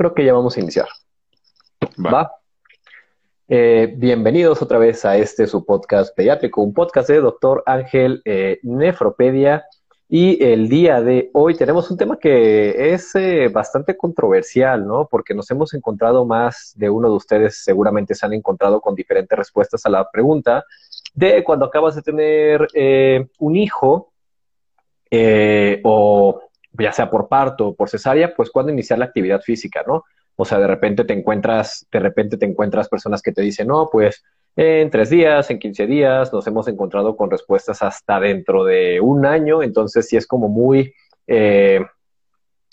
creo que ya vamos a iniciar. Va. Eh, bienvenidos otra vez a este su podcast pediátrico, un podcast de doctor Ángel eh, Nefropedia. Y el día de hoy tenemos un tema que es eh, bastante controversial, ¿no? Porque nos hemos encontrado más de uno de ustedes, seguramente se han encontrado con diferentes respuestas a la pregunta de cuando acabas de tener un hijo o ya sea por parto o por cesárea, pues cuando iniciar la actividad física, ¿no? O sea, de repente te encuentras, de repente te encuentras personas que te dicen, no, pues en tres días, en 15 días, nos hemos encontrado con respuestas hasta dentro de un año, entonces sí es como muy, eh,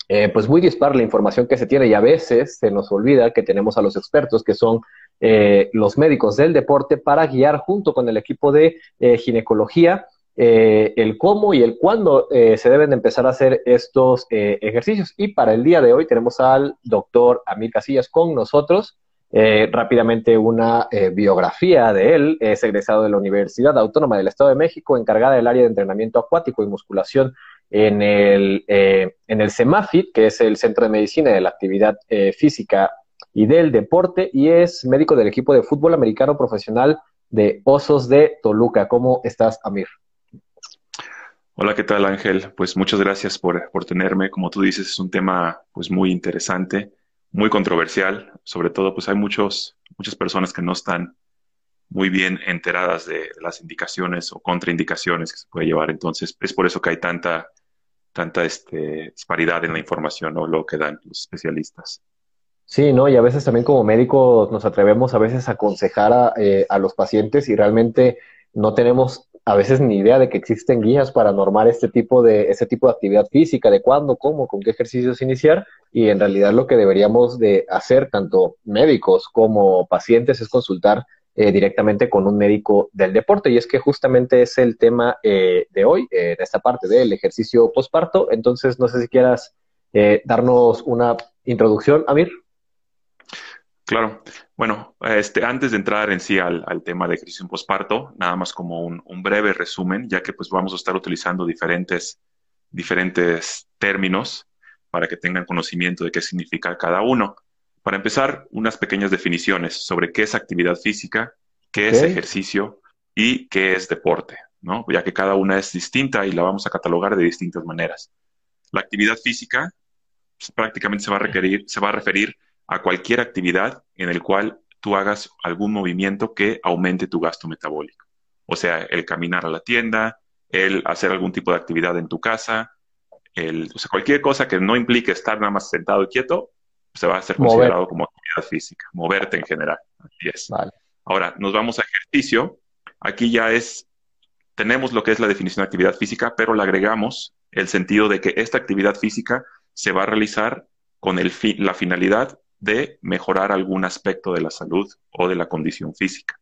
eh, pues muy dispar la información que se tiene y a veces se nos olvida que tenemos a los expertos que son eh, los médicos del deporte para guiar junto con el equipo de ginecología eh, el cómo y el cuándo eh, se deben empezar a hacer estos eh, ejercicios. Y para el día de hoy tenemos al doctor Amir Casillas con nosotros. rápidamente una biografía de él. Es egresado de la Universidad Autónoma del Estado de México, encargada del área de entrenamiento acuático y musculación en el, en el CEMAFIT, que es el Centro de Medicina de la Actividad Física y del Deporte, y es médico del equipo de fútbol americano profesional de Osos de Toluca. ¿Cómo estás, Amir? Hola, ¿qué tal Ángel? Pues muchas gracias por, por, tenerme. Como tú dices, es un tema pues muy interesante, muy controversial. Sobre todo, pues hay muchos, muchas personas que no están muy bien enteradas de las indicaciones o contraindicaciones que se puede llevar. Entonces, es por eso que hay tanta, tanta este, disparidad en la información o lo que dan los especialistas. Sí, ¿no? Y a veces también como médicos nos atrevemos a veces a aconsejar a, eh, a los pacientes y realmente no tenemos a veces ni idea de que existen guías para normar este tipo de, este tipo de actividad física, de cuándo, cómo, con qué ejercicios iniciar, y en realidad lo que deberíamos de hacer, tanto médicos como pacientes, es consultar eh, directamente con un médico del deporte, y es que justamente es el tema eh, de hoy, eh, en esta parte del ejercicio posparto, entonces no sé si quieras darnos una introducción, Amir. Claro. Bueno, este, antes de entrar en sí al, tema de crisis en posparto, nada más como un, breve resumen, ya que pues vamos a estar utilizando diferentes, diferentes términos para que tengan conocimiento de qué significa cada uno. Para empezar, unas pequeñas definiciones sobre qué es actividad física, qué es ejercicio y qué es deporte, ¿no? Ya que cada una es distinta y la vamos a catalogar de distintas maneras. La actividad física pues, prácticamente se va a requerir, se va a referir a cualquier actividad en el cual tú hagas algún movimiento que aumente tu gasto metabólico. O sea, el caminar a la tienda, el hacer algún tipo de actividad en tu casa, el, o sea, cualquier cosa que no implique estar nada más sentado y quieto, se va a ser considerado como actividad física, moverte en general. Así es. Ahora, nos vamos a ejercicio. Aquí ya es, tenemos lo que es la definición de actividad física, pero le agregamos el sentido de que esta actividad física se va a realizar con el la finalidad de mejorar algún aspecto de la salud o de la condición física.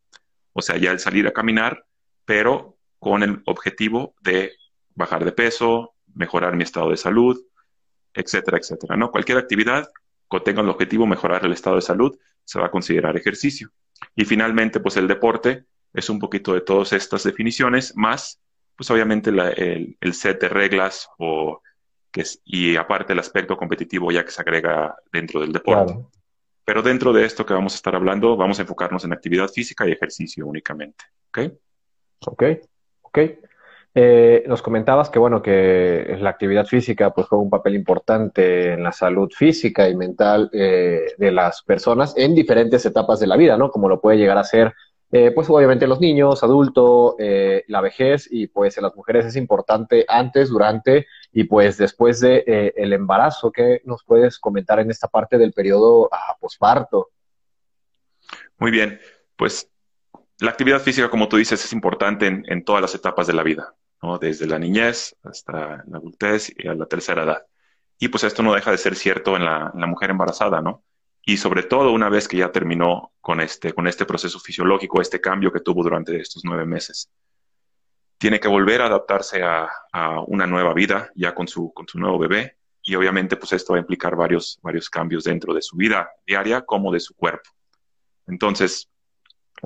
O sea, ya el salir a caminar, pero con el objetivo de bajar de peso, mejorar mi estado de salud, etcétera, etcétera. ¿no? Cualquier actividad que tenga el objetivo mejorar el estado de salud se va a considerar ejercicio. Y finalmente, pues el deporte es un poquito de todas estas definiciones, más, pues obviamente el, set de reglas o que es, y aparte el aspecto competitivo ya que se agrega dentro del deporte. Pero dentro de esto que vamos a estar hablando, vamos a enfocarnos en actividad física y ejercicio únicamente. ¿Ok? Ok, ok. Eh, nos comentabas que, bueno, que la actividad física pues juega un papel importante en la salud física y mental eh, de las personas en diferentes etapas de la vida, ¿no? Como lo puede llegar a ser eh, pues obviamente los niños, adultos, eh, la vejez y pues en las mujeres es importante antes, durante y pues después de eh, embarazo. ¿Qué nos puedes comentar en esta parte del periodo ah, posparto? Muy bien, pues la actividad física, como tú dices, es importante en, todas las etapas de la vida, ¿no? desde la niñez hasta la adultez y a la tercera edad. Y pues esto no deja de ser cierto en la, en la mujer embarazada, ¿no? Y sobre todo una vez que ya terminó con este, con este proceso fisiológico, este cambio que tuvo durante estos nueve meses. Tiene que volver a adaptarse a, una nueva vida ya con su, con su nuevo bebé y obviamente pues esto va a implicar varios, varios cambios dentro de su vida diaria como de su cuerpo. Entonces,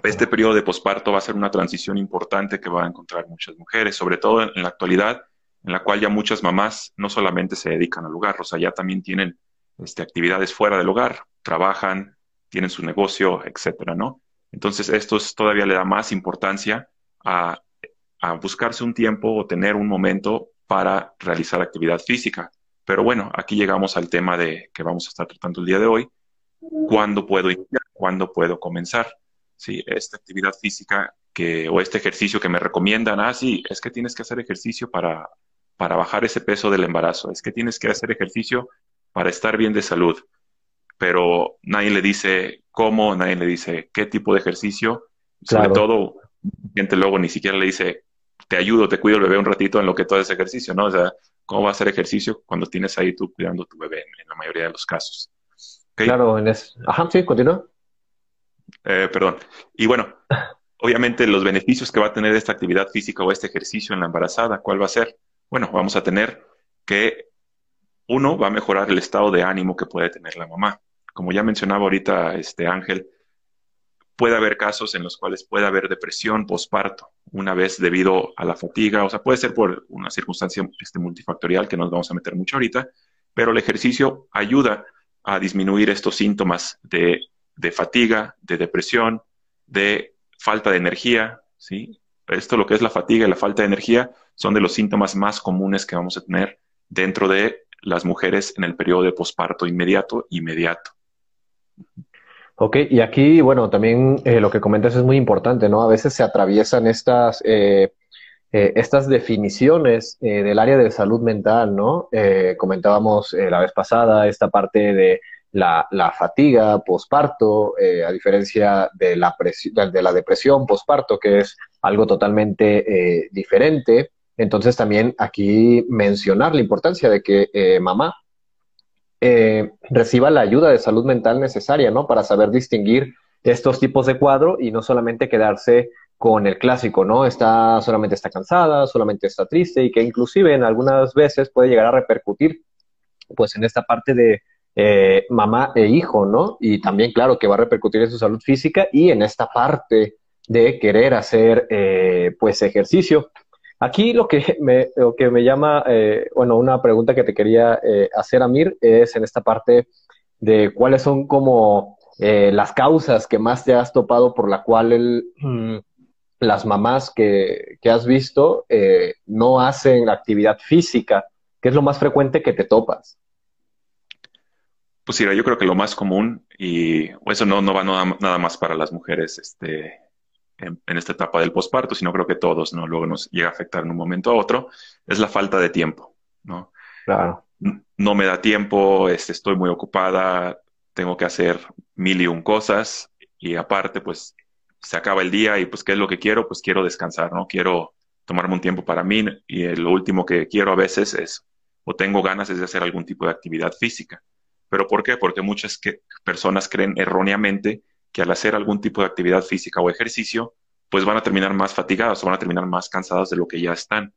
este periodo de posparto va a ser una transición importante que van a encontrar muchas mujeres, sobre todo en la actualidad, en la cual ya muchas mamás no solamente se dedican al lugar, o sea, ya también tienen este, actividades fuera del hogar, trabajan, tienen su negocio, etcétera, ¿no? Entonces, esto todavía le da más importancia a, a buscarse un tiempo o tener un momento para realizar actividad física. Pero bueno, aquí llegamos al tema de que vamos a estar tratando el día de hoy. ¿Cuándo puedo iniciar? ¿Cuándo puedo comenzar? Sí, esta actividad física que, o este ejercicio que me recomiendan, ah, sí, es que tienes que hacer ejercicio para, para bajar ese peso del embarazo, es que tienes que hacer ejercicio para estar bien de salud, pero nadie le dice cómo, nadie le dice qué tipo de ejercicio, sobre todo, gente luego ni siquiera le dice, te ayudo, te cuido el bebé un ratito en lo que todo ese ejercicio, ¿no? O sea, ¿cómo va a hacer ejercicio cuando tienes ahí tú cuidando a tu bebé en, la mayoría de los casos? Claro, en es... Ajá, sí, continúa. Eh, perdón. Y bueno, obviamente los beneficios que va a tener esta actividad física o este ejercicio en la embarazada, ¿cuál va a ser? Bueno, vamos a tener que uno va a mejorar el estado de ánimo que puede tener la mamá. Como ya mencionaba ahorita este Ángel, puede haber casos en los cuales puede haber depresión postparto, una vez debido a la fatiga, o sea, puede ser por una circunstancia este, multifactorial que nos vamos a meter mucho ahorita, pero el ejercicio ayuda a disminuir estos síntomas de de fatiga, de depresión, de falta de energía, ¿sí? Esto, lo que es la fatiga y la falta de energía, son de los síntomas más comunes que vamos a tener dentro de las mujeres en el periodo de posparto inmediato, inmediato. Ok, y aquí, bueno, también eh, lo que comentas es muy importante, ¿no? A veces se atraviesan estas, eh, eh, estas definiciones del área de salud mental, ¿no? comentábamos la vez pasada esta parte de la, fatiga posparto, a diferencia de la, de la depresión posparto, que es algo totalmente diferente. Entonces también aquí mencionar la importancia de que eh, reciba la ayuda de salud mental necesaria, ¿no? Para saber distinguir estos tipos de cuadro y no solamente quedarse con el clásico, ¿no? Está, solamente está cansada, solamente está triste y que inclusive en algunas veces puede llegar a repercutir pues en esta parte de, eh, mamá e hijo, ¿no? Y también, claro, que va a repercutir en su salud física y en esta parte de querer hacer, eh, pues, ejercicio. Aquí lo que me, lo que me llama, eh, bueno, una pregunta que te quería hacer, Amir, es en esta parte de cuáles son como las causas que más te has topado por la cual mm, las mamás que, que has visto no hacen actividad física, ¿qué es lo más frecuente que te topas? Pues sí, yo creo que lo más común, y eso no, no va nada, más para las mujeres este, en, esta etapa del posparto, sino creo que todos, ¿no? Luego nos llega a afectar en un momento a otro, es la falta de tiempo, ¿no? Claro. No me da tiempo, este, estoy muy ocupada, tengo que hacer mil y un cosas, y aparte, pues, se acaba el día y pues, ¿qué es lo que quiero? Pues quiero descansar, ¿no? Quiero tomarme un tiempo para mí y lo último que quiero a veces es, o tengo ganas es de hacer algún tipo de actividad física. ¿Pero por qué? Porque muchas personas creen erróneamente que al hacer algún tipo de actividad física o ejercicio, pues van a terminar más fatigados o van a terminar más cansados de lo que ya están.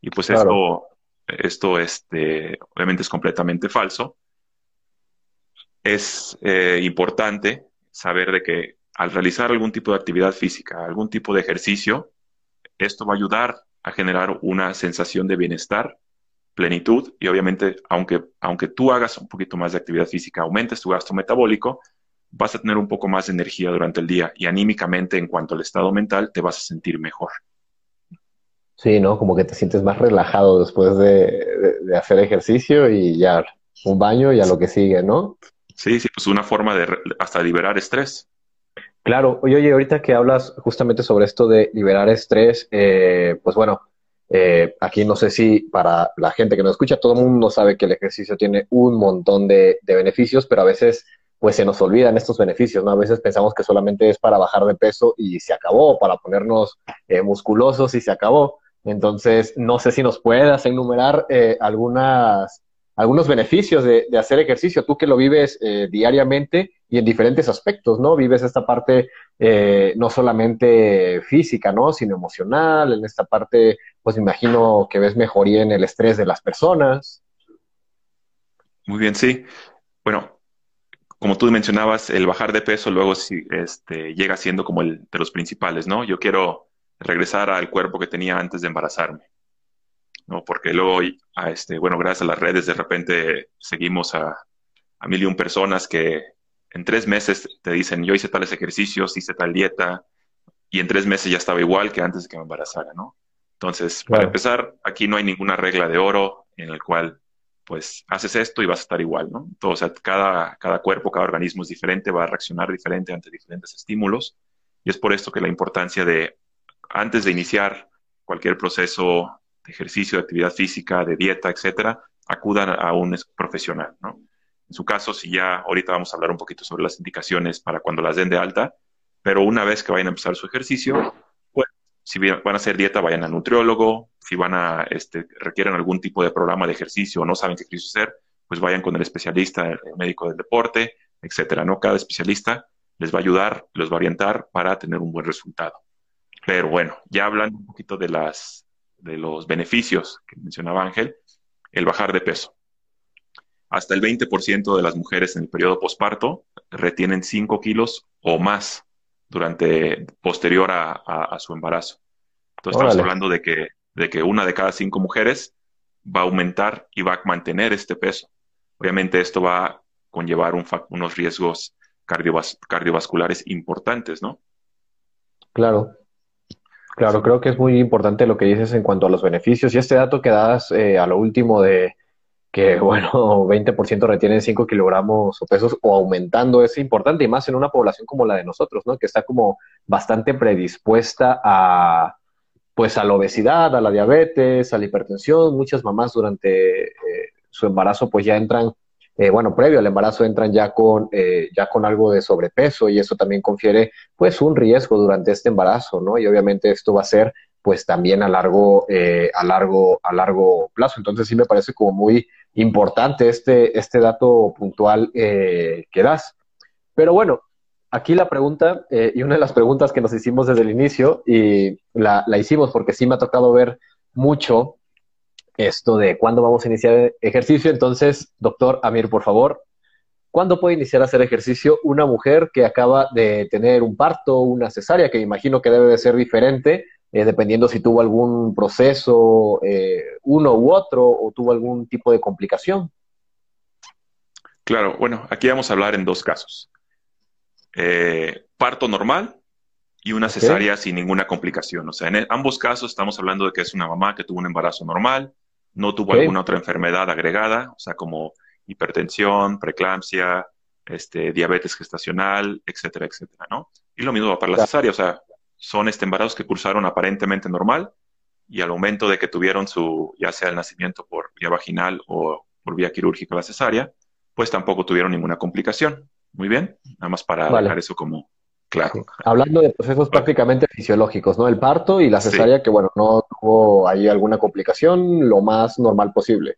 Y pues esto, esto este, obviamente es completamente falso. Es eh, importante saber de que al realizar algún tipo de actividad física, algún tipo de ejercicio, esto va a ayudar a generar una sensación de bienestar plenitud y obviamente aunque, aunque tú hagas un poquito más de actividad física, aumentes tu gasto metabólico, vas a tener un poco más de energía durante el día y anímicamente en cuanto al estado mental te vas a sentir mejor. Sí, ¿no? Como que te sientes más relajado después de, hacer ejercicio y ya un baño y a lo que sigue, ¿no? Sí, sí, pues una forma de hasta liberar estrés. Claro, oye, oye, ahorita que hablas justamente sobre esto de liberar estrés, eh, pues bueno, eh, aquí no sé si para la gente que nos escucha, todo el mundo sabe que el ejercicio tiene un montón de, beneficios, pero a veces pues se nos olvidan estos beneficios, ¿no? A veces pensamos que solamente es para bajar de peso y se acabó, para ponernos eh, musculosos y se acabó. Entonces, no sé si nos puedas enumerar eh, algunas algunos beneficios de, hacer ejercicio, tú que lo vives eh, diariamente y en diferentes aspectos, ¿no? Vives esta parte no solamente física, ¿no? Sino emocional, en esta parte, pues imagino que ves mejoría en el estrés de las personas. Muy bien, sí. Bueno, como tú mencionabas, el bajar de peso luego este, llega siendo como el de los principales, ¿no? Yo quiero regresar al cuerpo que tenía antes de embarazarme. ¿no? Porque luego, a este, bueno, gracias a las redes de repente seguimos a, a mil y un personas que en tres meses te dicen, yo hice tales ejercicios, hice tal dieta, y en tres meses ya estaba igual que antes de que me embarazara, ¿no? Entonces, para empezar, aquí no hay ninguna regla de oro en el cual, pues, haces esto y vas a estar igual, ¿no? Todo, sea, cada, cada cuerpo, cada organismo es diferente, va a reaccionar diferente ante diferentes estímulos, y es por esto que la importancia de, antes de iniciar cualquier proceso de ejercicio, de actividad física, de dieta, etcétera, acudan a un profesional, ¿no? En su caso, si ya ahorita vamos a hablar un poquito sobre las indicaciones para cuando las den de alta, pero una vez que vayan a empezar su ejercicio, si van a hacer dieta, vayan al nutriólogo, si van a, este, requieren algún tipo de programa de ejercicio o no saben qué ejercicio hacer, pues vayan con el especialista, el médico del deporte, etcétera, ¿no? Cada especialista les va a ayudar, les va a orientar para tener un buen resultado. Pero bueno, ya hablando un poquito de las, de los beneficios que mencionaba Ángel, el bajar de peso. Hasta el 20% de las mujeres en el periodo posparto retienen 5 kilos o más durante posterior a, su embarazo. Entonces estamos hablando de que, de que una de cada cinco mujeres va a aumentar y va a mantener este peso. Obviamente esto va a conllevar unos riesgos cardiovasculares importantes, ¿no? Claro. Claro, creo que es muy importante lo que dices en cuanto a los beneficios y este dato que das eh, a lo último de que, bueno, 20% retienen 5 kilogramos o pesos o aumentando es importante y más en una población como la de nosotros, ¿no? Que está como bastante predispuesta a, pues, a la obesidad, a la diabetes, a la hipertensión. Muchas mamás durante eh, su embarazo, pues, ya entran, eh, bueno, previo al embarazo entran ya con, eh, ya con algo de sobrepeso y eso también confiere, pues, un riesgo durante este embarazo, ¿no? Y obviamente esto va a ser pues también a largo, a largo, a largo plazo. Entonces sí me parece como muy, importante este, este dato puntual eh, que das. Pero bueno, aquí la pregunta, eh, y una de las preguntas que nos hicimos desde el inicio, y la, hicimos porque sí me ha tocado ver mucho esto de cuándo vamos a iniciar ejercicio. Entonces, doctor Amir, por favor, ¿cuándo puede iniciar a hacer ejercicio una mujer que acaba de tener un parto, una cesárea, que imagino que debe de ser diferente eh, dependiendo si tuvo algún proceso, eh, uno u otro, o tuvo algún tipo de complicación. Claro, bueno, aquí vamos a hablar en dos casos. Eh, parto normal y una cesárea sin ninguna complicación. O sea, en ambos casos estamos hablando de que es una mamá que tuvo un embarazo normal, no tuvo alguna otra enfermedad agregada, o sea, como hipertensión, preeclampsia, este, diabetes gestacional, etcétera, etcétera, ¿no? Y lo mismo va para la cesárea, o sea, son este embarazos que cursaron aparentemente normal y al momento de que tuvieron su, ya sea el nacimiento por vía vaginal o por vía quirúrgica la cesárea, pues tampoco tuvieron ninguna complicación. Muy bien, nada más para dejar eso como claro. Hablando de procesos prácticamente fisiológicos, ¿no? El parto y la cesárea, que bueno, no tuvo ahí alguna complicación, lo más normal posible.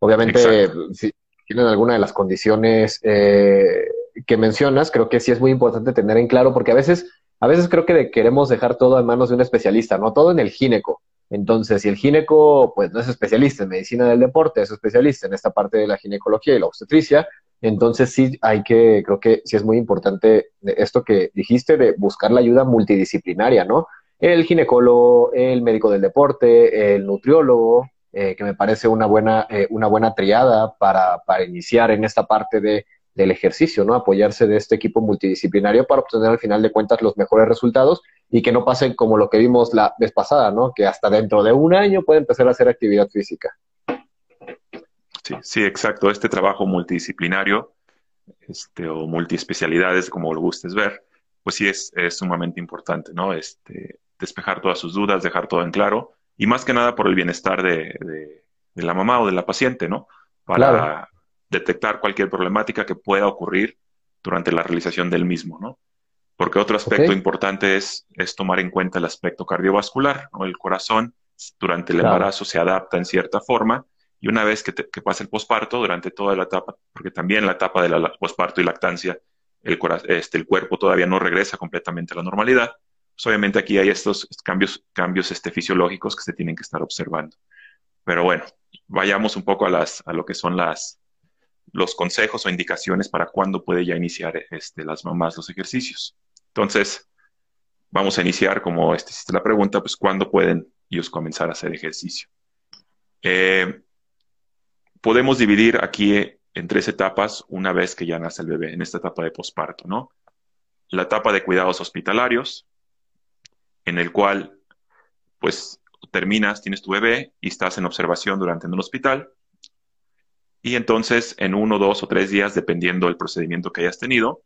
Obviamente, si tienen alguna de las condiciones eh, que mencionas, creo que sí es muy importante tener en claro, porque a veces a veces creo que queremos dejar todo en manos de un especialista, no todo en el gineco. Entonces, si el gineco, pues no es especialista en medicina del deporte, es especialista en esta parte de la ginecología y la obstetricia, entonces sí hay que, creo que sí es muy importante esto que dijiste de buscar la ayuda multidisciplinaria, ¿no? El ginecólogo, el médico del deporte, el nutriólogo, eh, que me parece una buena, eh, una buena triada para, para iniciar en esta parte de del ejercicio, ¿no? Apoyarse de este equipo multidisciplinario para obtener al final de cuentas los mejores resultados y que no pasen como lo que vimos la vez pasada, ¿no? Que hasta dentro de un año puede empezar a hacer actividad física. Sí, sí, exacto. Este trabajo multidisciplinario este, o multiespecialidades, como lo gustes ver, pues sí es, sumamente importante, ¿no? Este, despejar todas sus dudas, dejar todo en claro y más que nada por el bienestar de, la mamá o de la paciente, ¿no? Para, detectar cualquier problemática que pueda ocurrir durante la realización del mismo, ¿no? Porque otro aspecto importante es, es, tomar en cuenta el aspecto cardiovascular, ¿no? El corazón durante el embarazo se adapta en cierta forma y una vez que, pasa el posparto, durante toda la etapa, porque también la etapa del posparto y lactancia, el, este, el cuerpo todavía no regresa completamente a la normalidad, pues obviamente aquí hay estos cambios, cambios este, fisiológicos que se tienen que estar observando. Pero bueno, vayamos un poco a, las, a lo que son las, los consejos o indicaciones para cuándo puede ya iniciar este, las mamás los ejercicios. Entonces, vamos a iniciar, como este, hiciste la pregunta, pues cuándo pueden ellos comenzar a hacer ejercicio. Eh, podemos dividir aquí en tres etapas una vez que ya nace el bebé, en esta etapa de posparto, ¿no? La etapa de cuidados hospitalarios, en el cual, pues, terminas, tienes tu bebé y estás en observación durante en un hospital. Y entonces, en uno, dos o tres días, dependiendo del procedimiento que hayas tenido,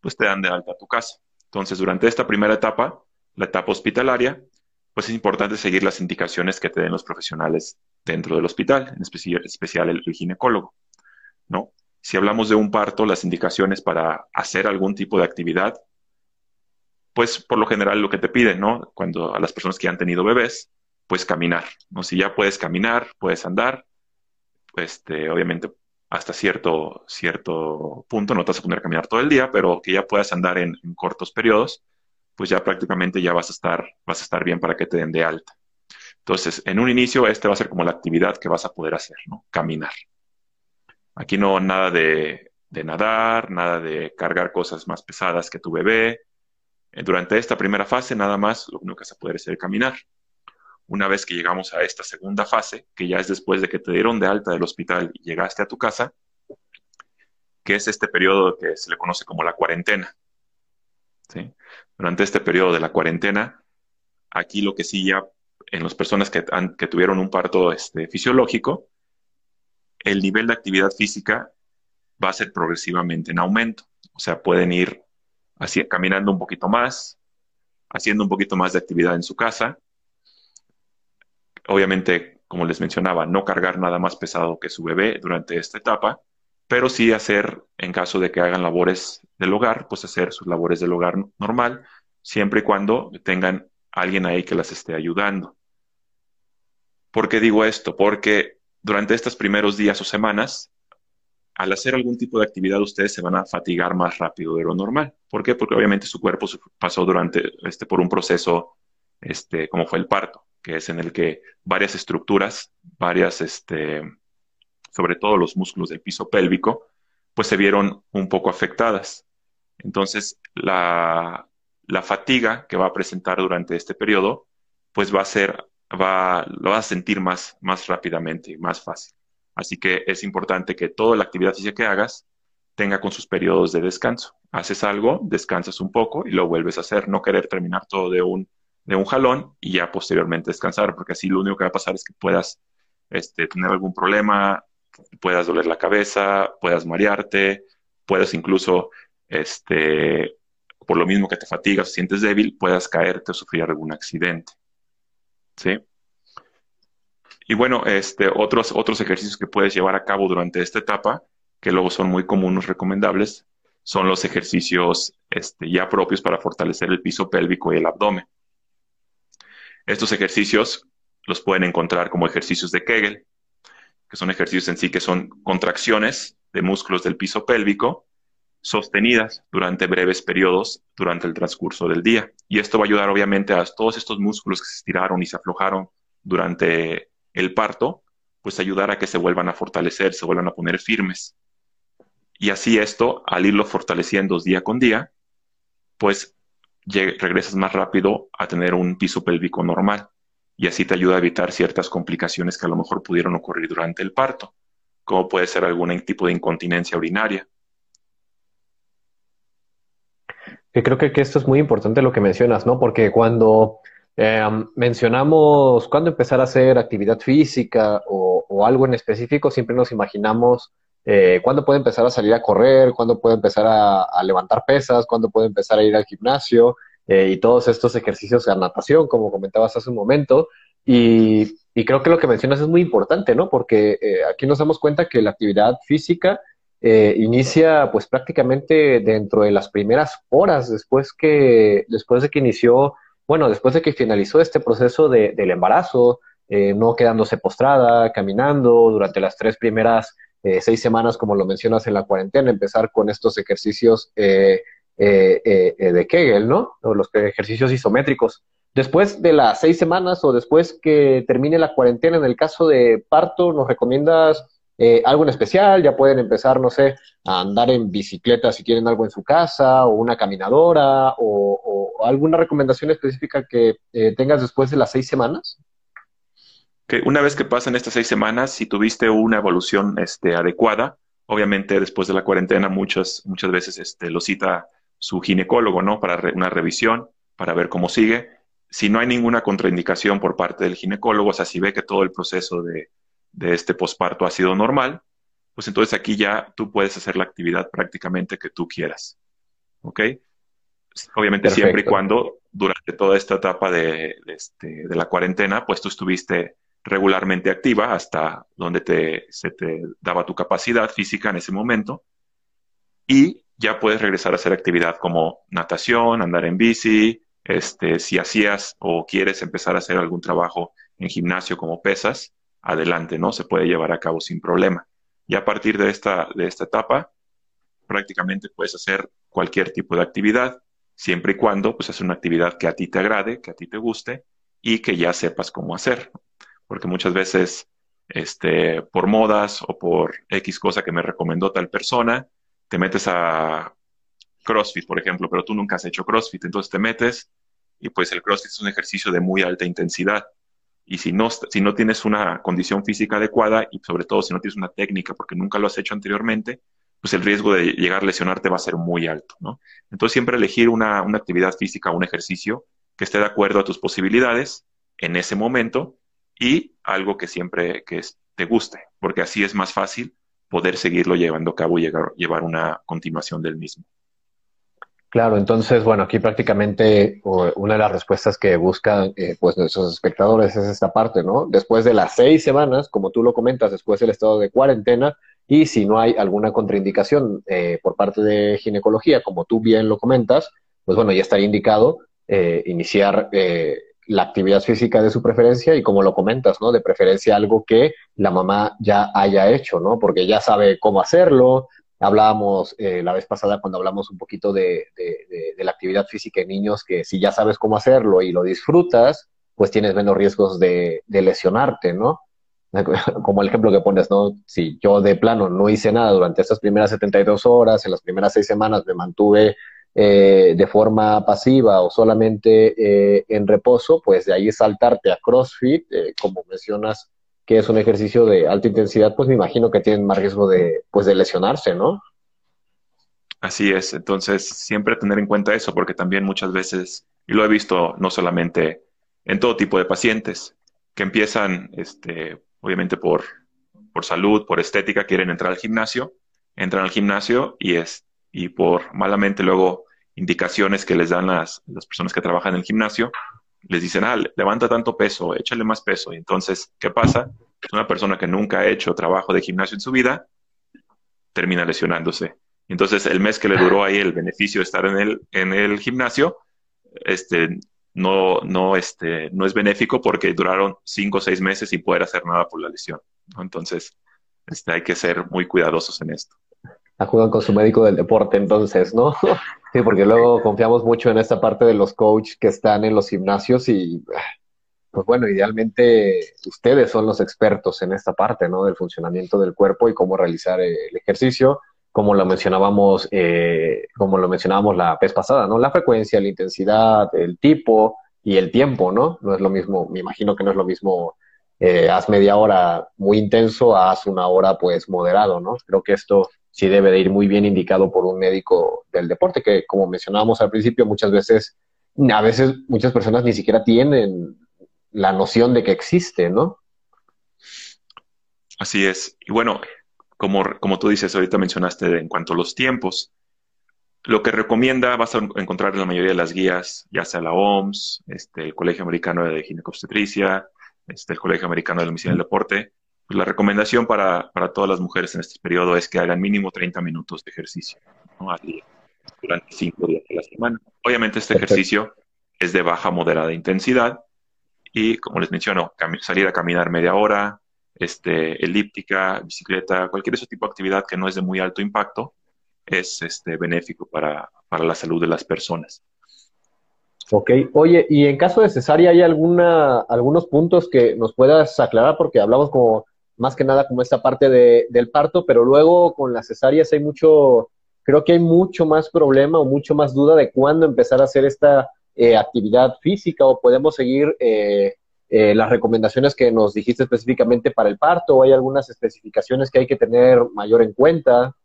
pues te dan de alta tu casa. Entonces, durante esta primera etapa, la etapa hospitalaria, pues es importante seguir las indicaciones que te den los profesionales dentro del hospital, en especial, el, ginecólogo, ¿no? Si hablamos de un parto, las indicaciones para hacer algún tipo de actividad, pues por lo general lo que te piden, ¿no? Cuando a las personas que han tenido bebés, pues caminar, ¿no? Si ya puedes caminar, puedes andar, este, obviamente hasta cierto, cierto punto, no te vas a poner a caminar todo el día, pero que ya puedas andar en, cortos periodos, pues ya prácticamente ya vas a estar, vas a estar bien para que te den de alta. Entonces, en un inicio, este va a ser como la actividad que vas a poder hacer, ¿no? Caminar. Aquí no nada de, de nadar, nada de cargar cosas más pesadas que tu bebé. Eh, durante esta primera fase, nada más, lo único que vas a poder hacer es caminar. Una vez que llegamos a esta segunda fase, que ya es después de que te dieron de alta del hospital y llegaste a tu casa, que es este periodo que se le conoce como la cuarentena. Durante este periodo de la cuarentena, aquí lo que sí ya en las personas que, que tuvieron un parto este, fisiológico, el nivel de actividad física va a ser progresivamente en aumento. O sea, pueden ir así, caminando un poquito más, haciendo un poquito más de actividad en su casa, obviamente, como les mencionaba, no cargar nada más pesado que su bebé durante esta etapa, pero sí hacer, en caso de que hagan labores del hogar, pues hacer sus labores del hogar normal, siempre y cuando tengan alguien ahí que las esté ayudando. ¿Por qué digo esto? Porque durante estos primeros días o semanas, al hacer algún tipo de actividad, ustedes se van a fatigar más rápido de lo normal. ¿Por qué? Porque obviamente su cuerpo pasó durante, este, por un proceso, este, como fue el parto que es en el que varias estructuras, varias, este, sobre todo los músculos del piso pélvico, pues se vieron un poco afectadas. Entonces, la, fatiga que va a presentar durante este periodo, pues va a ser, va, lo va a sentir más, más rápidamente, más fácil. Así que es importante que toda la actividad física que hagas tenga con sus periodos de descanso. Haces algo, descansas un poco y lo vuelves a hacer, no querer terminar todo de un de un jalón y ya posteriormente descansar, porque así lo único que va a pasar es que puedas este, tener algún problema, puedas doler la cabeza, puedas marearte, puedas incluso, este, por lo mismo que te fatigas o sientes débil, puedas caerte o sufrir algún accidente. ¿Sí? Y bueno, este, otros, otros ejercicios que puedes llevar a cabo durante esta etapa, que luego son muy comunes, recomendables, son los ejercicios este, ya propios para fortalecer el piso pélvico y el abdomen. Estos ejercicios los pueden encontrar como ejercicios de Kegel, que son ejercicios en sí que son contracciones de músculos del piso pélvico sostenidas durante breves periodos durante el transcurso del día. Y esto va a ayudar obviamente a todos estos músculos que se estiraron y se aflojaron durante el parto, pues ayudar a que se vuelvan a fortalecer, se vuelvan a poner firmes. Y así esto, al irlo fortaleciendo día con día, pues regresas más rápido a tener un piso pélvico normal y así te ayuda a evitar ciertas complicaciones que a lo mejor pudieron ocurrir durante el parto, como puede ser algún tipo de incontinencia urinaria. Creo que, esto es muy importante lo que mencionas, ¿no? Porque cuando eh, mencionamos cuándo empezar a hacer actividad física o, algo en específico, siempre nos imaginamos eh, cuándo puede empezar a salir a correr, cuándo puede empezar a, levantar pesas, cuándo puede empezar a ir al gimnasio eh, y todos estos ejercicios de natación, como comentabas hace un momento. Y, creo que lo que mencionas es muy importante, ¿no? Porque eh, aquí nos damos cuenta que la actividad física inicia pues prácticamente dentro de las primeras horas después que después de que inició, bueno, después de que finalizó este proceso del embarazo, no quedándose postrada, caminando durante las tres primeras eh, seis semanas, como lo mencionas en la cuarentena, empezar con estos ejercicios eh, eh, de Kegel, ¿no? O los ejercicios isométricos. Después de las seis semanas o después que termine la cuarentena, en el caso de parto, ¿nos recomiendas algo en especial? Ya pueden empezar, no sé, a andar en bicicleta si tienen algo en su casa, o una caminadora, o, o alguna recomendación específica que tengas después de las seis semanas una vez que pasan estas seis semanas, si tuviste una evolución este, adecuada, obviamente después de la cuarentena muchas, muchas veces este, lo cita su ginecólogo, ¿no? Para una revisión, para ver cómo sigue. Si no hay ninguna contraindicación por parte del ginecólogo, o sea, si ve que todo el proceso de, de este posparto ha sido normal, pues entonces aquí ya tú puedes hacer la actividad prácticamente que tú quieras. ¿Ok? Obviamente siempre y cuando durante toda esta etapa de, este, de, la cuarentena, pues tú estuviste regularmente activa hasta donde te, se te daba tu capacidad física en ese momento y ya puedes regresar a hacer actividad como natación, andar en bici, este, si hacías o quieres empezar a hacer algún trabajo en gimnasio como pesas, adelante, ¿no? Se puede llevar a cabo sin problema. Y a partir de esta, de esta etapa, prácticamente puedes hacer cualquier tipo de actividad, siempre y cuando pues es una actividad que a ti te agrade, que a ti te guste y que ya sepas cómo hacer. Porque muchas veces, este, por modas o por X cosa que me recomendó tal persona, te metes a CrossFit, por ejemplo, pero tú nunca has hecho CrossFit, entonces te metes y pues el CrossFit es un ejercicio de muy alta intensidad y si no, si no tienes una condición física adecuada y sobre todo si no tienes una técnica porque nunca lo has hecho anteriormente, pues el riesgo de llegar a lesionarte va a ser muy alto, ¿no? Entonces siempre elegir una, una actividad física, un ejercicio que esté de acuerdo a tus posibilidades en ese momento y algo que siempre que te guste, porque así es más fácil poder seguirlo llevando a cabo y llegar, llevar una continuación del mismo. Claro, entonces, bueno, aquí prácticamente una de las respuestas que buscan eh, pues nuestros espectadores es esta parte, ¿no? Después de las seis semanas, como tú lo comentas, después del estado de cuarentena, y si no hay alguna contraindicación eh, por parte de ginecología, como tú bien lo comentas, pues bueno, ya estaría indicado eh, iniciar la actividad física de su preferencia y como lo comentas, ¿no? De preferencia algo que la mamá ya haya hecho, ¿no? Porque ya sabe cómo hacerlo, Hablábamos eh, la vez pasada cuando hablamos un poquito de, la actividad física en niños, que si ya sabes cómo hacerlo y lo disfrutas, pues tienes menos riesgos de, lesionarte, ¿no? Como el ejemplo que pones, ¿no? Si yo de plano no hice nada durante estas primeras 72 horas, en las primeras seis semanas me mantuve eh, de forma pasiva o solamente eh, en reposo, pues de ahí saltarte a CrossFit, como mencionas, que es un ejercicio de alta intensidad, pues me imagino que tienen más riesgo de, pues, de lesionarse, ¿no? Así es, entonces siempre tener en cuenta eso, porque también muchas veces, y lo he visto no solamente en todo tipo de pacientes, que empiezan, este, obviamente por, por salud, por estética, quieren entrar al gimnasio, entran al gimnasio y, es, y por malamente luego indicaciones que les dan las, las personas que trabajan en el gimnasio, les dicen, ah, levanta tanto peso, échale más peso. Y entonces, ¿qué pasa? Una persona que nunca ha hecho trabajo de gimnasio en su vida termina lesionándose. Entonces, el mes que le duró ahí el beneficio de estar en el, en el gimnasio, este, no, no, este, no es benéfico porque duraron cinco o seis meses sin poder hacer nada por la lesión. Entonces, este, hay que ser muy cuidadosos en esto. Acudan con su médico del deporte, entonces, ¿no? Sí, porque luego confiamos mucho en esta parte de los coaches que están en los gimnasios y, pues bueno, idealmente ustedes son los expertos en esta parte, ¿no? Del funcionamiento del cuerpo y cómo realizar el ejercicio, como lo mencionábamos, eh, como lo mencionábamos la vez pasada, ¿no? La frecuencia, la intensidad, el tipo y el tiempo, ¿no? No es lo mismo, me imagino que no es lo mismo eh, haz media hora muy intenso, haz una hora pues moderado, ¿no? Creo que esto sí debe de ir muy bien indicado por un médico del deporte, que como mencionábamos al principio, muchas veces, a veces muchas personas ni siquiera tienen la noción de que existe, ¿no? Así es. Y bueno, como, como tú dices, ahorita mencionaste en cuanto a los tiempos, lo que recomienda, vas a encontrar en la mayoría de las guías, ya sea la OMS, este, el Colegio Americano de Ginecobstetricia, este, el Colegio Americano de la Medicina del Deporte, pues la recomendación para, todas las mujeres en este periodo es que hagan mínimo 30 minutos de ejercicio durante cinco días de la semana. Obviamente este ejercicio es de baja moderada intensidad y como les menciono, salir a caminar media hora, este, elíptica, bicicleta, cualquier ese tipo de actividad que no es de muy alto impacto es este, benéfico para, para la salud de las personas. Ok, oye, y en caso de cesárea, ¿hay alguna, algunos puntos que nos puedas aclarar? Porque hablamos como más que nada como esta parte de, del parto, pero luego con las cesáreas hay mucho, creo que hay mucho más problema o mucho más duda de cuándo empezar a hacer esta eh, actividad física o podemos seguir eh, eh, las recomendaciones que nos dijiste específicamente para el parto o hay algunas especificaciones que hay que tener mayor en cuenta?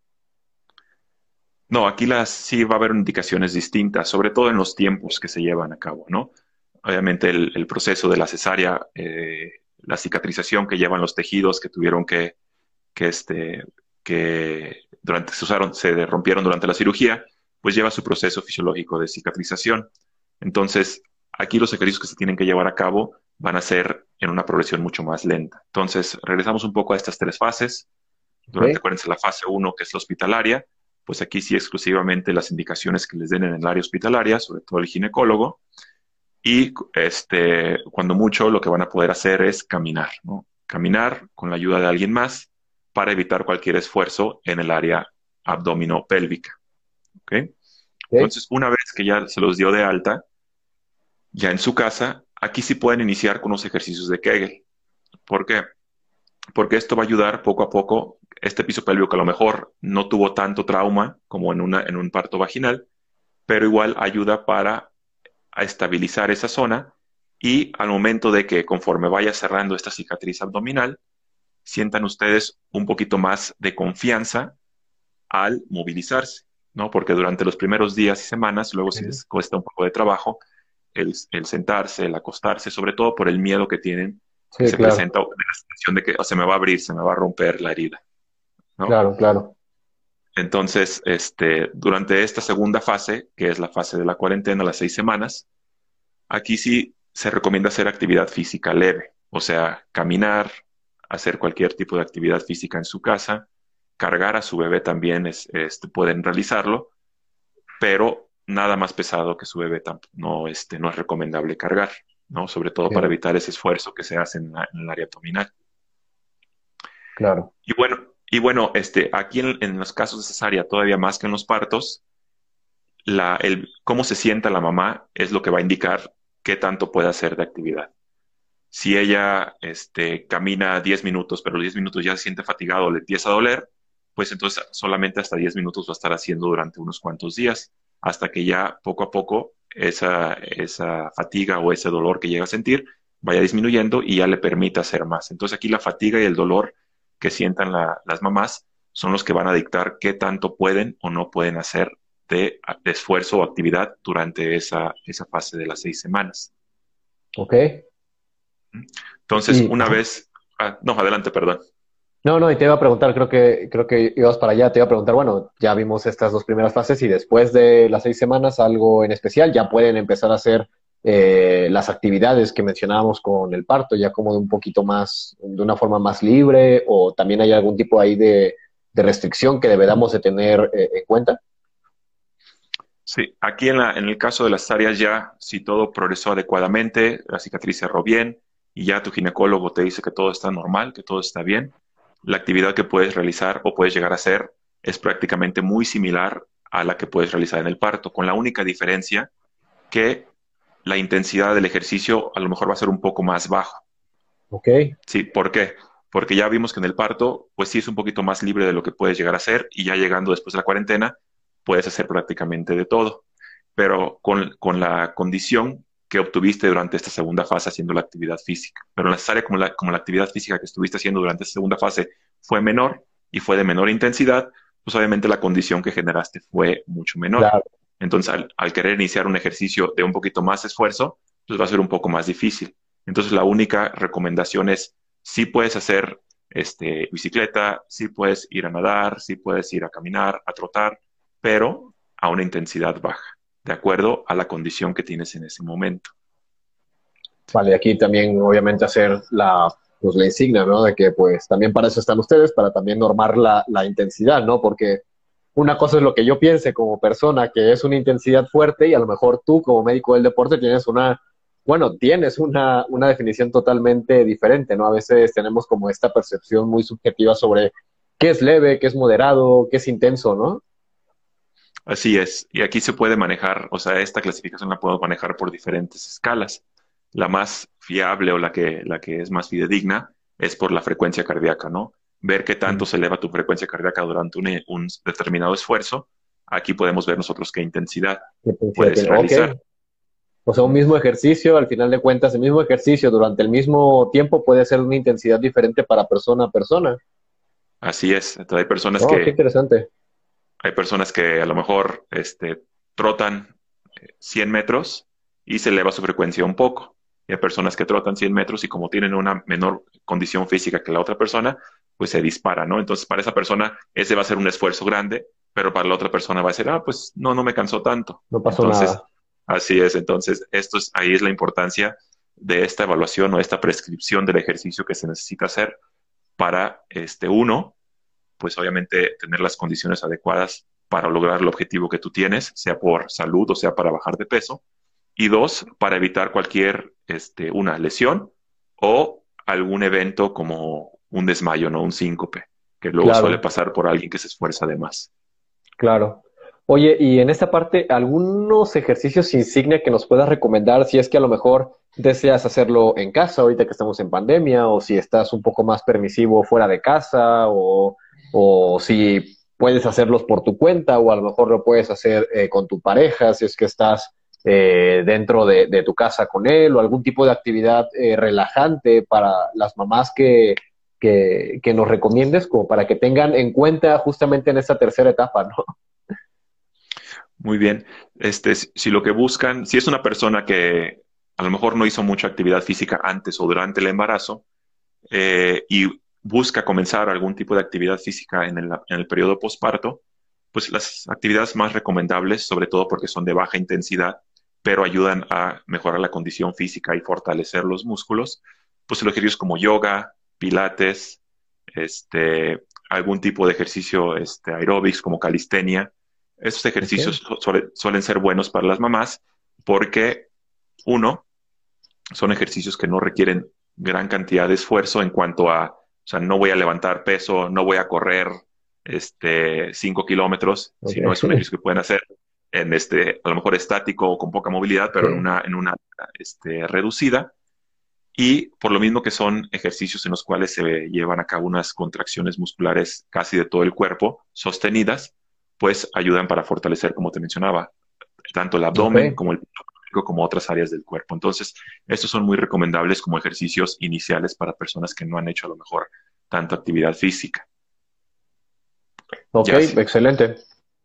No, aquí las, sí va a haber indicaciones distintas, sobre todo en los tiempos que se llevan a cabo, ¿no? Obviamente el, proceso de la cesárea, eh, la cicatrización que llevan los tejidos que tuvieron que, que, este, que durante, se, usaron, se rompieron durante la cirugía, pues lleva su proceso fisiológico de cicatrización. Entonces, aquí los ejercicios que se tienen que llevar a cabo van a ser en una progresión mucho más lenta. Entonces, regresamos un poco a estas tres fases. Durante, acuérdense, la fase 1, que es la hospitalaria, pues aquí sí exclusivamente las indicaciones que les den en el área hospitalaria, sobre todo el ginecólogo, y este, cuando mucho lo que van a poder hacer es caminar, ¿no? Caminar con la ayuda de alguien más para evitar cualquier esfuerzo en el área abdomino-pélvica. Entonces, una vez que ya se los dio de alta, ya en su casa, aquí sí pueden iniciar con los ejercicios de Kegel. ¿Por qué? Porque esto va a ayudar poco a poco este piso pélvico que a lo mejor no tuvo tanto trauma como en, una, en un parto vaginal, pero igual ayuda para estabilizar esa zona y al momento de que conforme vaya cerrando esta cicatriz abdominal, sientan ustedes un poquito más de confianza al movilizarse, ¿no? Porque durante los primeros días y semanas, luego si les cuesta un poco de trabajo, el, sentarse, el acostarse, sobre todo por el miedo que tienen, que se presenta de la sensación de que se me va a abrir, se me va a romper la herida. Claro, claro. Entonces, este, durante esta segunda fase, que es la fase de la cuarentena, las seis semanas, aquí sí se recomienda hacer actividad física leve, o sea, caminar, hacer cualquier tipo de actividad física en su casa, cargar a su bebé también es, este, pueden realizarlo, pero nada más pesado que su bebé no, este, no es recomendable cargar, ¿no? Sobre todo para evitar ese esfuerzo que se hace en, el área abdominal. Claro. Y bueno, y bueno, este, aquí en, los casos de cesárea, todavía más que en los partos, la, el, cómo se sienta la mamá es lo que va a indicar qué tanto puede hacer de actividad. Si ella este, camina 10 minutos, pero los 10 minutos ya se siente fatigado le empieza a doler, pues entonces solamente hasta 10 minutos va a estar haciendo durante unos cuantos días, hasta que ya poco a poco esa, esa fatiga o ese dolor que llega a sentir vaya disminuyendo y ya le permita hacer más. Entonces aquí la fatiga y el dolor que sientan las mamás son los que van a dictar qué tanto pueden o no pueden hacer de, esfuerzo o actividad durante esa, esa, fase de las seis semanas. Ok. Entonces, una vez... Ah, no, adelante, perdón. No, no, y te iba a preguntar, creo que, creo que ibas para allá, te iba a preguntar, bueno, ya vimos estas dos primeras fases y después de las seis semanas algo en especial, ya pueden empezar a hacer eh, las actividades que mencionábamos con el parto, ya como de un poquito más, de una forma más libre, o también hay algún tipo ahí de, restricción que deberíamos de tener eh, en cuenta? Sí, aquí en, en el caso de las áreas ya, si todo progresó adecuadamente, la cicatriz cerró bien y ya tu ginecólogo te dice que todo está normal, que todo está bien, la actividad que puedes realizar o puedes llegar a hacer es prácticamente muy similar a la que puedes realizar en el parto, con la única diferencia que la intensidad del ejercicio a lo mejor va a ser un poco más bajo. Ok. Sí, ¿por qué? Porque ya vimos que en el parto, pues sí es un poquito más libre de lo que puedes llegar a hacer y ya llegando después de la cuarentena, puedes hacer prácticamente de todo, pero con, la condición que obtuviste durante esta segunda fase haciendo la actividad física. Pero necesaria como la, como la actividad física que estuviste haciendo durante esta segunda fase fue menor y fue de menor intensidad, pues obviamente la condición que generaste fue mucho menor. Claro. Entonces, al, querer iniciar un ejercicio de un poquito más esfuerzo, pues va a ser un poco más difícil. Entonces, la única recomendación es, si puedes hacer este, bicicleta, si puedes ir a nadar, si puedes ir a caminar, a trotar, pero a una intensidad baja, de acuerdo a la condición que tienes en ese momento. Vale, aquí también obviamente hacer la, pues, la insignia, ¿no? De que pues también para eso están ustedes, para también normar la intensidad, ¿no? Porque una cosa es lo que yo piense como persona, que es una intensidad fuerte, y a lo mejor tú como médico del deporte tienes una, bueno, tienes una, una definición totalmente diferente, ¿no? A veces tenemos como esta percepción muy subjetiva sobre qué es leve, qué es moderado, qué es intenso, ¿no? Así es, y aquí se puede manejar, o sea, esta clasificación la puedo manejar por diferentes escalas. La más fiable o la que, la que es más fidedigna es por la frecuencia cardíaca, ¿no? Ver qué tanto se eleva tu frecuencia cardíaca durante un, determinado esfuerzo. Aquí podemos ver nosotros qué intensidad puedes realizar. O sea, un mismo ejercicio, al final de cuentas, el mismo ejercicio durante el mismo tiempo puede ser una intensidad diferente para persona a persona. Así es. Entonces, hay personas Oh, que qué interesante. hay personas que a lo mejor este, trotan eh, 100 metros y se eleva su frecuencia un poco. Y hay personas que trotan 100 metros y como tienen una menor condición física que la otra persona, pues se dispara, ¿no? Entonces, para esa persona, ese va a ser un esfuerzo grande, pero para la otra persona va a ser, ah, pues no, no me cansó tanto. No pasó Entonces, nada. así es. Entonces, esto es, ahí es la importancia de esta evaluación o esta prescripción del ejercicio que se necesita hacer para, este, uno, pues obviamente tener las condiciones adecuadas para lograr el objetivo que tú tienes, sea por salud o sea para bajar de peso. Y dos, para evitar cualquier, este, una lesión o algún evento como un desmayo, ¿no? Un síncope, que luego Claro. suele pasar por alguien que se esfuerza de más. Claro. Oye, y en esta parte, algunos ejercicios insignia que nos puedas recomendar si es que a lo mejor deseas hacerlo en casa ahorita que estamos en pandemia, o si estás un poco más permisivo fuera de casa, o, o si puedes hacerlos por tu cuenta, o a lo mejor lo puedes hacer eh, con tu pareja, si es que estás eh, dentro de, de tu casa con él, o algún tipo de actividad eh, relajante para las mamás que, que, nos recomiendes, como para que tengan en cuenta justamente en esta tercera etapa, ¿no? Muy bien. Este, si lo que buscan, si es una persona que a lo mejor no hizo mucha actividad física antes o durante el embarazo eh, y busca comenzar algún tipo de actividad física en el, periodo posparto, pues las actividades más recomendables, sobre todo porque son de baja intensidad, pero ayudan a mejorar la condición física y fortalecer los músculos, pues ejercicios como yoga, pilates, este, algún tipo de ejercicio este, aeróbics como calistenia. Estos ejercicios su- suele- suelen ser buenos para las mamás porque, uno, son ejercicios que no requieren gran cantidad de esfuerzo en cuanto a, o sea, no voy a levantar peso, no voy a correr este, cinco kilómetros, Ok. sino es un ejercicio que pueden hacer en este, a lo mejor estático o con poca movilidad, pero en una, en una este, reducida. Y por lo mismo que son ejercicios en los cuales se llevan a cabo unas contracciones musculares casi de todo el cuerpo, sostenidas, pues ayudan para fortalecer, como te mencionaba, tanto el abdomen como el como otras áreas del cuerpo. Entonces, estos son muy recomendables como ejercicios iniciales para personas que no han hecho a lo mejor tanta actividad física. Ok, excelente.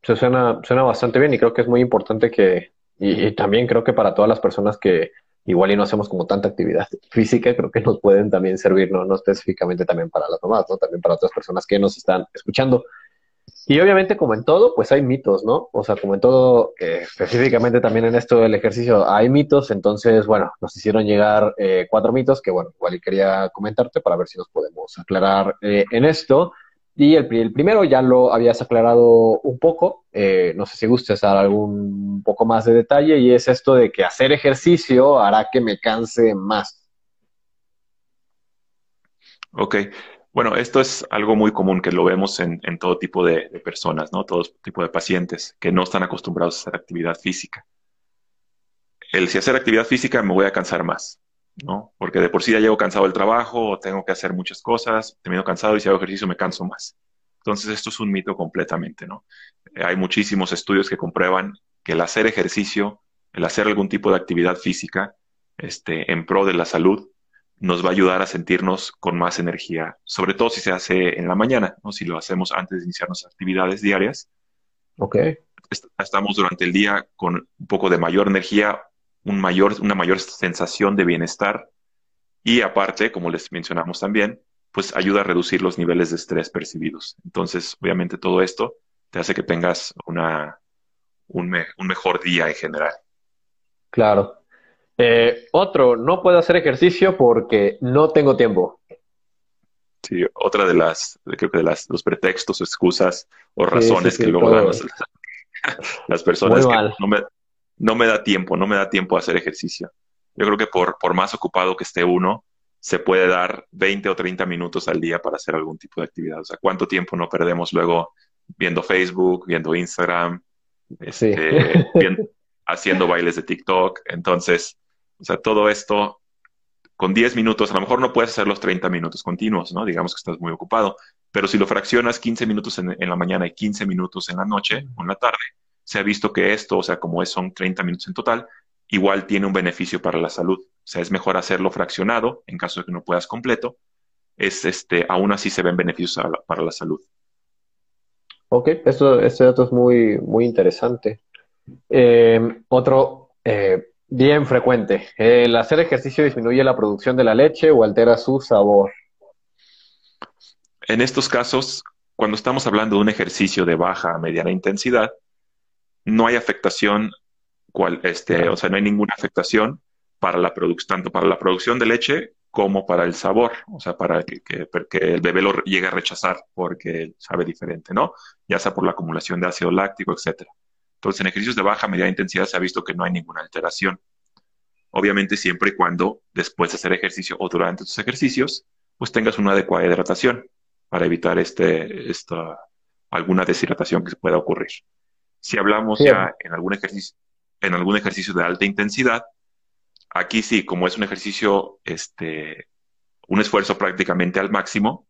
Se suena, suena bastante bien y creo que es muy importante que, y, y también creo que para todas las personas que igual y no hacemos como tanta actividad física, creo que nos pueden también servir, no, no específicamente también para las mamás, ¿no? También para otras personas que nos están escuchando. Y obviamente, como en todo, pues hay mitos, ¿no? O sea, como en todo, eh, específicamente también en esto del ejercicio, hay mitos. Entonces, bueno, nos hicieron llegar eh, cuatro mitos que, bueno, igual quería comentarte para ver si nos podemos aclarar eh, en esto. Y el, pri- el primero ya lo habías aclarado un poco, eh, no sé si gustes dar algún poco más de detalle, y es esto de que hacer ejercicio hará que me canse más. Ok. Bueno, esto es algo muy común que lo vemos en, en todo tipo de, de personas, ¿no? Todo tipo de pacientes que no están acostumbrados a hacer actividad física. El si hacer actividad física me voy a cansar más, ¿no? Porque de por sí ya llego cansado del trabajo, o tengo que hacer muchas cosas, termino cansado y si hago ejercicio me canso más. Entonces, esto es un mito completamente, ¿no? Eh, hay muchísimos estudios que comprueban que el hacer ejercicio, el hacer algún tipo de actividad física, este, en pro de la salud, nos va a ayudar a sentirnos con más energía, sobre todo si se hace en la mañana, ¿no? Si lo hacemos antes de iniciar nuestras actividades diarias, Ok, est- estamos durante el día con un poco de mayor energía, un mayor, una mayor sensación de bienestar y aparte, como les mencionamos también, pues ayuda a reducir los niveles de estrés percibidos. Entonces, obviamente todo esto te hace que tengas una, un, me- un mejor día en general. claro. Eh, otro, no puedo hacer ejercicio porque no tengo tiempo. Sí, otra de las, creo que de las, los pretextos, excusas o razones sí, sí, que luego dan las, las personas Muy que mal. no me, no me da tiempo, no me da tiempo a hacer ejercicio. Yo creo que por, por más ocupado que esté uno, se puede dar 20 o 30 minutos al día para hacer algún tipo de actividad. O sea, ¿cuánto tiempo no perdemos luego viendo Facebook, viendo Instagram, Sí. este, viendo- haciendo bailes de TikTok? Entonces, o sea, todo esto con 10 minutos, a lo mejor no puedes hacer los 30 minutos continuos, ¿no? Digamos que estás muy ocupado, pero si lo fraccionas 15 minutos en, en la mañana y 15 minutos en la noche o en la tarde, se ha visto que esto, o sea, como es, son 30 minutos en total, igual tiene un beneficio para la salud. O sea, es mejor hacerlo fraccionado en caso de que no puedas completo. Es, este, aún así se ven beneficios para la salud. Ok, esto, este dato es muy, muy interesante. Eh, otro eh, bien frecuente, ¿el hacer ejercicio disminuye la producción de la leche o altera su sabor? En estos casos, cuando estamos hablando de un ejercicio de baja a mediana intensidad, no hay afectación, cual, este, o sea, no hay ninguna afectación para la tanto para la producción de leche como para el sabor, o sea, para que, el bebé lo llegue a rechazar porque sabe diferente, ¿no? Ya sea por la acumulación de ácido láctico, etcétera. Entonces, en ejercicios de baja, media intensidad se ha visto que no hay ninguna alteración. Obviamente, siempre y cuando después de hacer ejercicio o durante tus ejercicios, pues tengas una adecuada hidratación para evitar este, esta, alguna deshidratación que pueda ocurrir. Si hablamos ya en algún ejercicio, en algún ejercicio de alta intensidad, Aquí sí, como es un ejercicio, este, un esfuerzo prácticamente al máximo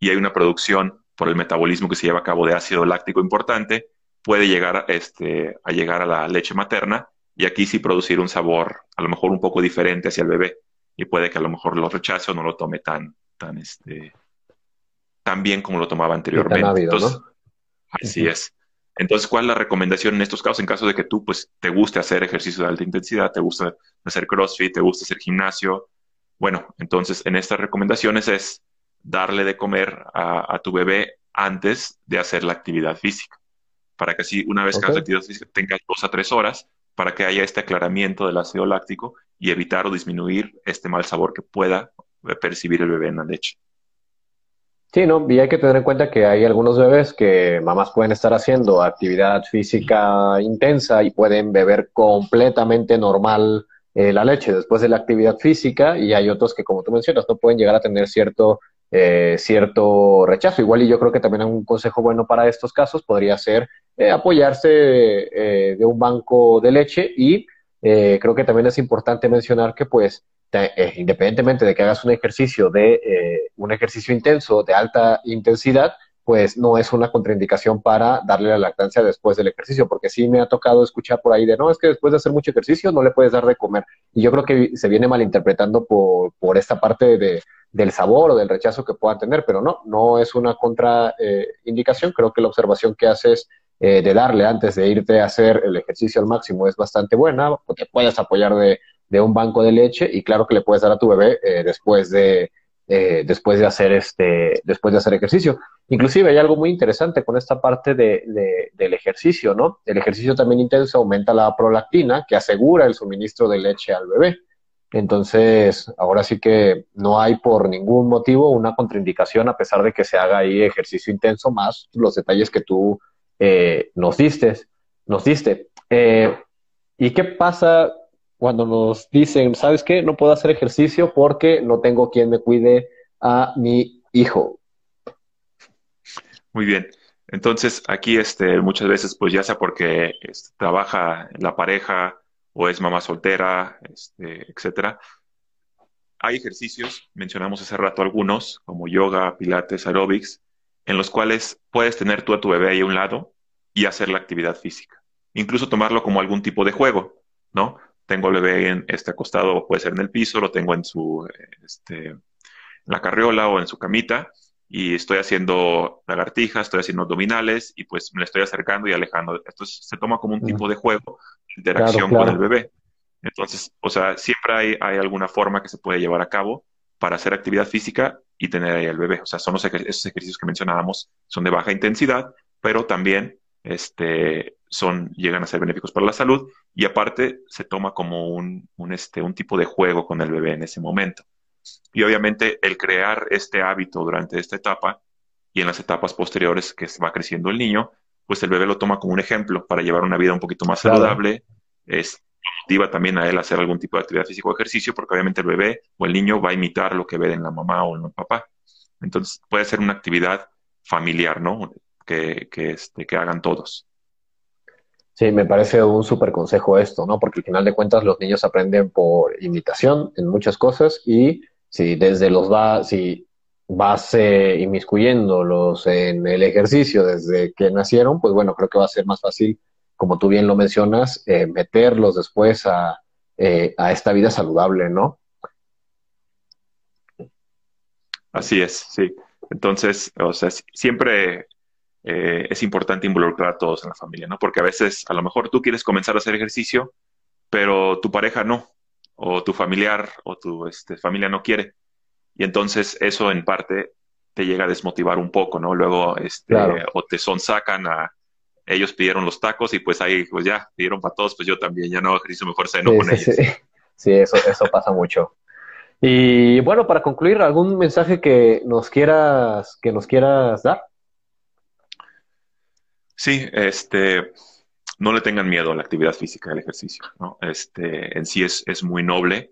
y hay una producción por el metabolismo que se lleva a cabo de ácido láctico importante, puede llegar este, a llegar a la leche materna y aquí sí producir un sabor a lo mejor un poco diferente hacia el bebé y puede que a lo mejor lo rechace o no lo tome tan, tan, este, tan bien como lo tomaba anteriormente. Entonces, Así es. Entonces, ¿cuál es la recomendación en estos casos? En caso de que tú, pues, te guste hacer ejercicio de alta intensidad, te gusta hacer CrossFit, te gusta hacer gimnasio, bueno, entonces en estas recomendaciones es darle de comer a, tu bebé antes de hacer la actividad física, para que así, una vez que hagas la actividad física, tengas dos a tres horas para que haya este aclaramiento del ácido láctico y evitar o disminuir este mal sabor que pueda percibir el bebé en la leche. Sí, ¿no? Y hay que tener en cuenta que hay algunos bebés que mamás pueden estar haciendo actividad física intensa y pueden beber completamente normal eh, la leche después de la actividad física y hay otros que, como tú mencionas, no pueden llegar a tener cierto, eh, cierto rechazo. Igual y yo creo que también un consejo bueno para estos casos podría ser eh, apoyarse de un banco de leche y creo que también es importante mencionar que pues eh, independientemente de que hagas un ejercicio de eh, un ejercicio intenso de alta intensidad, pues no es una contraindicación para darle la lactancia después del ejercicio, porque sí me ha tocado escuchar por ahí de, no, es que después de hacer mucho ejercicio no le puedes dar de comer. Y yo creo que se viene malinterpretando por, por esta parte de, del sabor o del rechazo que puedan tener, pero no, no es una contraindicación. creo que la observación que haces eh, de darle antes de irte a hacer el ejercicio al máximo es bastante buena, porque puedes apoyar de de un banco de leche y claro que le puedes dar a tu bebé eh, después de eh, después de hacer este después de hacer ejercicio. Inclusive hay algo muy interesante con esta parte de, del ejercicio no el ejercicio también intenso aumenta la prolactina que asegura el suministro de leche al bebé. Entonces ahora sí que no hay por ningún motivo una contraindicación a pesar de que se haga ahí ejercicio intenso más los detalles que tú eh, nos diste nos diste. ¿Y qué pasa cuando nos dicen, ¿sabes qué? No puedo hacer ejercicio porque no tengo quien me cuide a mi hijo. Muy bien. Entonces, aquí este, muchas veces, pues ya sea porque trabaja la pareja o es mamá soltera, este, etcétera, hay ejercicios, mencionamos hace rato algunos, como yoga, pilates, aerobics, en los cuales puedes tener tú a tu bebé ahí a un lado y hacer la actividad física. Incluso tomarlo como algún tipo de juego, ¿no? Tengo el bebé en, este acostado, puede ser en el piso, lo tengo en su, este, en la carriola o en su camita y estoy haciendo lagartijas, estoy haciendo abdominales y pues me estoy acercando y alejando. Entonces se toma como un tipo de juego, interacción con el bebé. Entonces, o sea, siempre hay, hay, alguna forma que se puede llevar a cabo para hacer actividad física y tener ahí al bebé. O sea, son los esos ejercicios que mencionábamos, son de baja intensidad, pero también este, son, llegan a ser benéficos para la salud y aparte se toma como un, un, este, un tipo de juego con el bebé en ese momento. Y obviamente el crear este hábito durante esta etapa y en las etapas posteriores que va creciendo el niño, pues el bebé lo toma como un ejemplo para llevar una vida un poquito más saludable. Es motiva también a él a hacer algún tipo de actividad física o ejercicio, porque obviamente el bebé o el niño va a imitar lo que ve en la mamá o en el papá. Entonces puede ser una actividad familiar, ¿no? Que, que, este, que hagan todos. Sí, me parece un súper consejo esto, ¿no? Porque al final de cuentas los niños aprenden por imitación en muchas cosas y si desde los va, si vas eh, inmiscuyéndolos en el ejercicio desde que nacieron, pues bueno, creo que va a ser más fácil como tú bien lo mencionas, eh, meterlos después a, a esta vida saludable, ¿no? Así es, sí. Entonces, o sea, siempre eh, es importante involucrar a todos en la familia, ¿no? Porque a veces, a lo mejor tú quieres comenzar a hacer ejercicio, pero tu pareja no, o tu familiar o tu este, familia no quiere. Y entonces eso en parte te llega a desmotivar un poco, ¿no? Luego, este, o te sonsacan a, ellos pidieron los tacos y pues ahí, pues ya, pidieron para todos, pues yo también, ya no ejercicio mejor seno con ellos. Sí. sí, eso, eso pasa mucho. Y bueno, para concluir, ¿algún mensaje que nos quieras, que nos quieras dar? Sí, este, no le tengan miedo a la actividad física, al ejercicio, ¿no? Este, en sí es, es muy noble.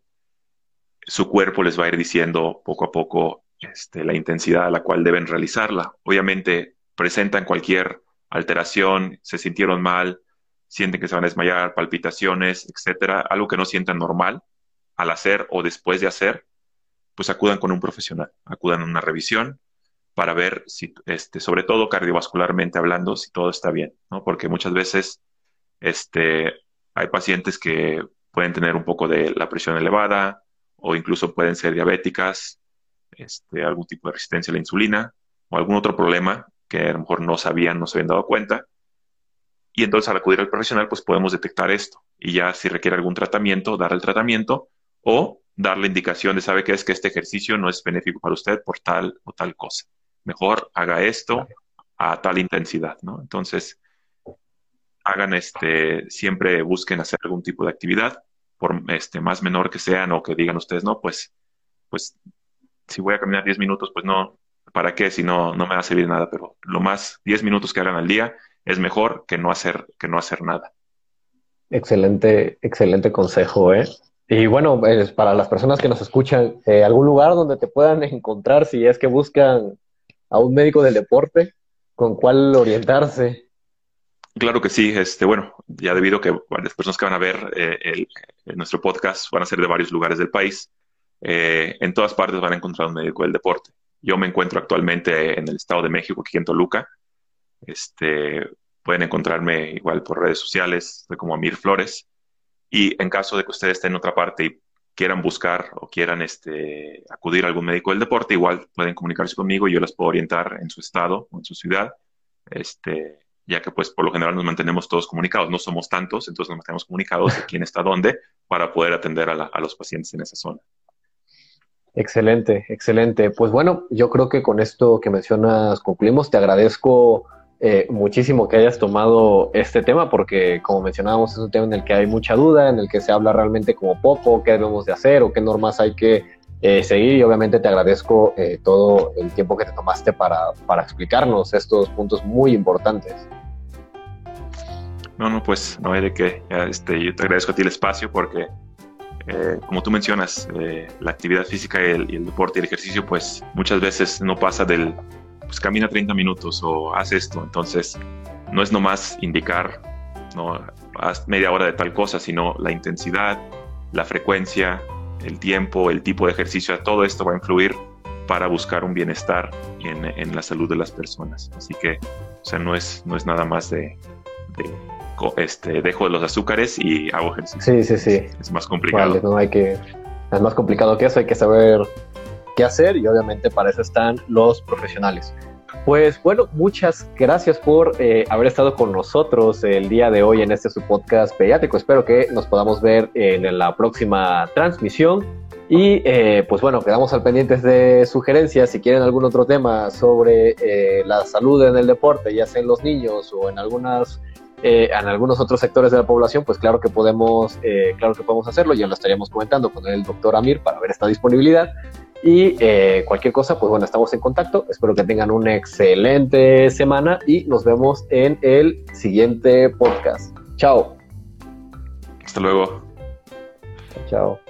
Su cuerpo les va a ir diciendo poco a poco este, la intensidad a la cual deben realizarla. Obviamente presentan cualquier alteración, se sintieron mal, sienten que se van a desmayar, palpitaciones, etcétera, algo que no sientan normal al hacer o después de hacer, pues acudan con un profesional, acudan a una revisión para ver si, este, sobre todo cardiovascularmente hablando, si todo está bien, ¿no? Porque muchas veces este, hay pacientes que pueden tener un poco de la presión elevada o incluso pueden ser diabéticas, este, algún tipo de resistencia a la insulina o algún otro problema que a lo mejor no sabían, no se habían dado cuenta. Y entonces al acudir al profesional, pues podemos detectar esto. Y ya si requiere algún tratamiento, dar el tratamiento o dar la indicación de, sabe que es que este ejercicio no es benéfico para usted por tal o tal cosa mejor haga esto a tal intensidad, ¿no? Entonces, hagan este, siempre busquen hacer algún tipo de actividad, por este, más menor que sean o que digan ustedes, no, pues, pues, si voy a caminar 10 minutos, pues no, ¿para qué? Si no, no me va a servir nada, pero lo más 10 minutos que hagan al día es mejor que no hacer, que no hacer nada. Excelente, excelente consejo, ¿eh? Y bueno, para las personas que nos escuchan, eh, algún lugar donde te puedan encontrar si es que buscan a un médico del deporte con cuál orientarse. Claro que sí, este, bueno, ya debido a que las personas que van a ver eh, nuestro podcast van a ser de varios lugares del país, eh, en todas partes van a encontrar un médico del deporte. Yo me encuentro actualmente en el Estado de México, aquí en Toluca. Este, pueden encontrarme igual por redes sociales, como Amir Flores. Y en caso de que ustedes estén en otra parte y quieran buscar o quieran este, acudir a algún médico del deporte, igual pueden comunicarse conmigo y yo les puedo orientar en su estado o en su ciudad, este, ya que pues por lo general nos mantenemos todos comunicados, no somos tantos, entonces nos mantenemos comunicados de quién está dónde para poder atender a, los pacientes en esa zona. Excelente, excelente. Pues bueno, yo creo que con esto que mencionas concluimos. Te agradezco eh, muchísimo que hayas tomado este tema porque, como mencionábamos, es un tema en el que hay mucha duda, en el que se habla realmente como poco, qué debemos de hacer o qué normas hay que eh, seguir y obviamente te agradezco eh, todo el tiempo que te tomaste para, para, explicarnos estos puntos muy importantes. No, no, pues no hay de qué. Este, yo te agradezco a ti el espacio porque, como tú mencionas, la actividad física y el deporte y el ejercicio, pues muchas veces no pasa del pues camina 30 minutos o haz esto. Entonces, no es nomás indicar, no, haz media hora de tal cosa, sino la intensidad, la frecuencia, el tiempo, el tipo de ejercicio, todo esto va a influir para buscar un bienestar en, en la salud de las personas. Así que, o sea, no es, no es nada más de, este, dejo de los azúcares y hago ejercicio. Sí, sí, sí. Es más complicado. no hay que, es más complicado que eso, hay que saber qué hacer y obviamente para eso están los profesionales. Pues bueno, muchas gracias por eh, haber estado con nosotros el día de hoy en este su podcast pediátrico. Espero que nos podamos ver en la próxima transmisión. Y eh, pues bueno, quedamos al pendientes de sugerencias. Si quieren algún otro tema sobre eh, la salud en el deporte, ya sea en los niños o en algunas en algunos otros sectores de la población, pues claro que podemos, claro que podemos hacerlo. Ya lo estaríamos comentando con el doctor Amir para ver esta disponibilidad. Y eh, cualquier cosa, pues bueno, estamos en contacto. Espero que tengan una excelente semana y nos vemos en el siguiente podcast. Chao. Hasta luego. Chao.